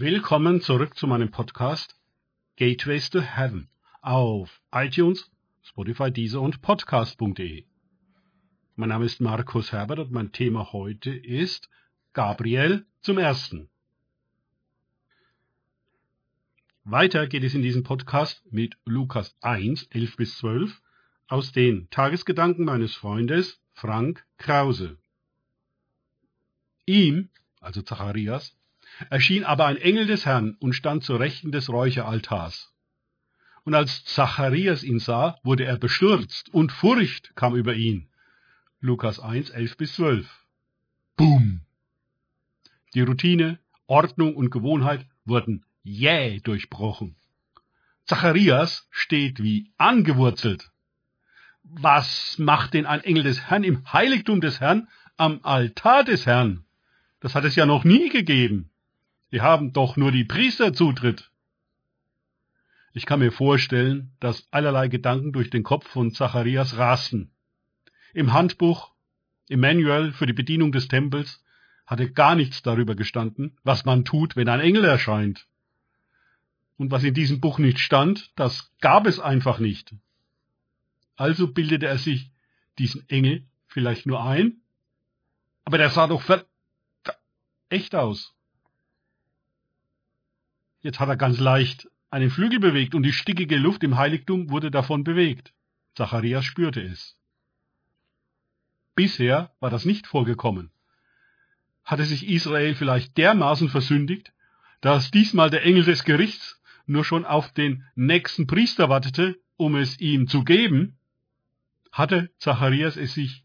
Willkommen zurück zu meinem Podcast Gateways to Heaven auf iTunes, Spotify, Deezer und Podcast.de. Mein Name ist Markus Herbert und mein Thema heute ist Gabriel zum Ersten. Weiter geht es in diesem Podcast mit Lukas 1, 11 bis 12 aus den Tagesgedanken meines Freundes Frank Krause. Ihm, also Zacharias, erschien aber ein Engel des Herrn und stand zur Rechten des Räucheraltars. Und als Zacharias ihn sah, wurde er bestürzt und Furcht kam über ihn. Lukas 1, 11 bis 12. Boom! Die Routine, Ordnung und Gewohnheit wurden jäh durchbrochen. Zacharias steht wie angewurzelt. Was macht denn ein Engel des Herrn im Heiligtum des Herrn am Altar des Herrn? Das hat es ja noch nie gegeben. Wir haben doch nur die Priester Zutritt. Ich kann mir vorstellen, dass allerlei Gedanken durch den Kopf von Zacharias rasten. Im Handbuch, im Manual für die Bedienung des Tempels hatte gar nichts darüber gestanden, was man tut, wenn ein Engel erscheint. Und was in diesem Buch nicht stand, das gab es einfach nicht. Also bildete er sich diesen Engel vielleicht nur ein, aber der sah doch ver echt aus. Jetzt hat er ganz leicht einen Flügel bewegt und die stickige Luft im Heiligtum wurde davon bewegt. Zacharias spürte es. Bisher war das nicht vorgekommen. Hatte sich Israel vielleicht dermaßen versündigt, dass diesmal der Engel des Gerichts nur schon auf den nächsten Priester wartete, um es ihm zu geben? Hatte Zacharias es sich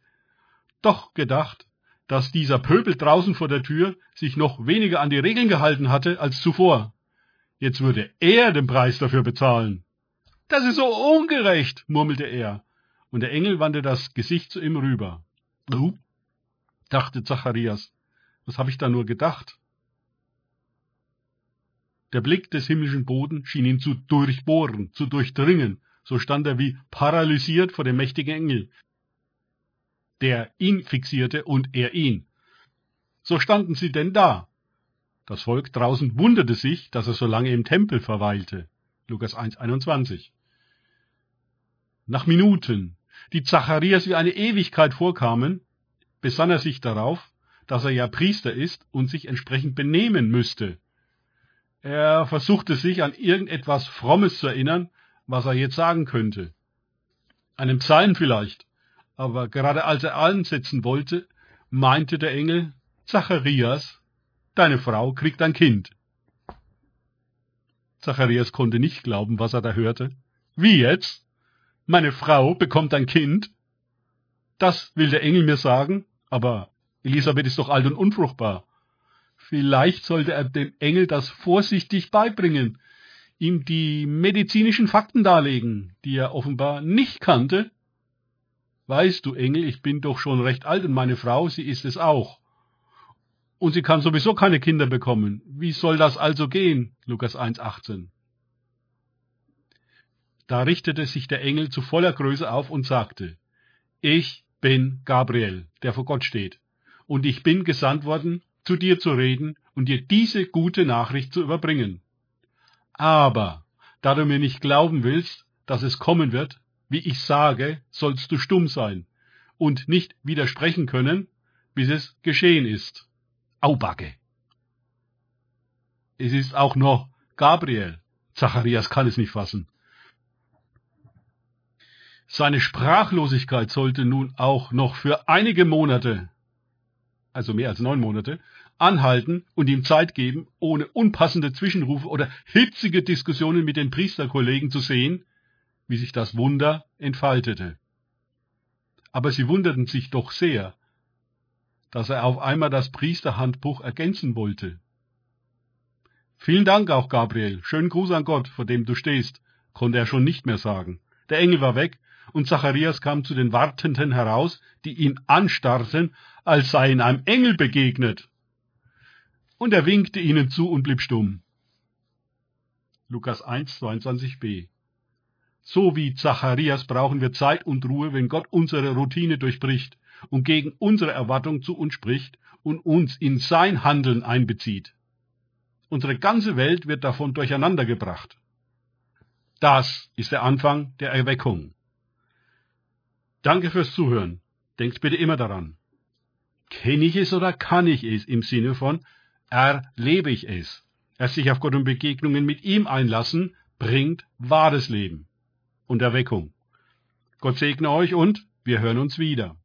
doch gedacht, dass dieser Pöbel draußen vor der Tür sich noch weniger an die Regeln gehalten hatte als zuvor. Jetzt würde er den Preis dafür bezahlen. Das ist so ungerecht, murmelte er, und der Engel wandte das Gesicht zu ihm rüber. Du? dachte Zacharias, was habe ich da nur gedacht? Der Blick des himmlischen Boden schien ihn zu durchbohren, zu durchdringen, so stand er wie paralysiert vor dem mächtigen Engel, der ihn fixierte und er ihn. So standen sie denn da. Das Volk draußen wunderte sich, dass er so lange im Tempel verweilte. Lukas 1,21. Nach Minuten, die Zacharias wie eine Ewigkeit vorkamen, besann er sich darauf, dass er ja Priester ist und sich entsprechend benehmen müsste. Er versuchte sich an irgendetwas Frommes zu erinnern, was er jetzt sagen könnte. Einen Psalm vielleicht, aber gerade als er ansetzen wollte, meinte der Engel, Zacharias, deine Frau kriegt ein Kind. Zacharias konnte nicht glauben, was er da hörte. Wie jetzt? Meine Frau bekommt ein Kind? Das will der Engel mir sagen, aber Elisabeth ist doch alt und unfruchtbar. Vielleicht sollte er dem Engel das vorsichtig beibringen, ihm die medizinischen Fakten darlegen, die er offenbar nicht kannte Weißt du, Engel, ich bin doch schon recht alt und meine Frau, sie ist es auch. Und sie kann sowieso keine Kinder bekommen. Wie soll das also gehen? Lukas 1,18. Da richtete sich der Engel zu voller Größe auf und sagte, Ich bin Gabriel, der vor Gott steht, und ich bin gesandt worden, zu dir zu reden und dir diese gute Nachricht zu überbringen. Aber, da du mir nicht glauben willst, dass es kommen wird, wie ich sage, sollst du stumm sein und nicht widersprechen können, bis es geschehen ist. Aubacke. Es ist auch noch Gabriel. Zacharias kann es nicht fassen. Seine Sprachlosigkeit sollte nun auch noch für einige Monate, also mehr als neun Monate, anhalten und ihm Zeit geben, ohne unpassende Zwischenrufe oder hitzige Diskussionen mit den Priesterkollegen zu sehen, wie sich das Wunder entfaltete. Aber sie wunderten sich doch sehr, dass er auf einmal das Priesterhandbuch ergänzen wollte. Vielen Dank auch, Gabriel. Schönen Gruß an Gott, vor dem du stehst, konnte er schon nicht mehr sagen. Der Engel war weg, und Zacharias kam zu den Wartenden heraus, die ihn anstarrten, als sei ihn einem Engel begegnet. Und er winkte ihnen zu und blieb stumm. Lukas 1, 22b so wie Zacharias brauchen wir Zeit und Ruhe, wenn Gott unsere Routine durchbricht und gegen unsere Erwartung zu uns spricht und uns in sein Handeln einbezieht. Unsere ganze Welt wird davon durcheinandergebracht. Das ist der Anfang der Erweckung. Danke fürs Zuhören. Denkt bitte immer daran. Kenne ich es oder kann ich es im Sinne von erlebe ich es? Erst sich auf Gott und Begegnungen mit ihm einlassen, bringt wahres Leben und Erweckung. Gott segne euch und wir hören uns wieder.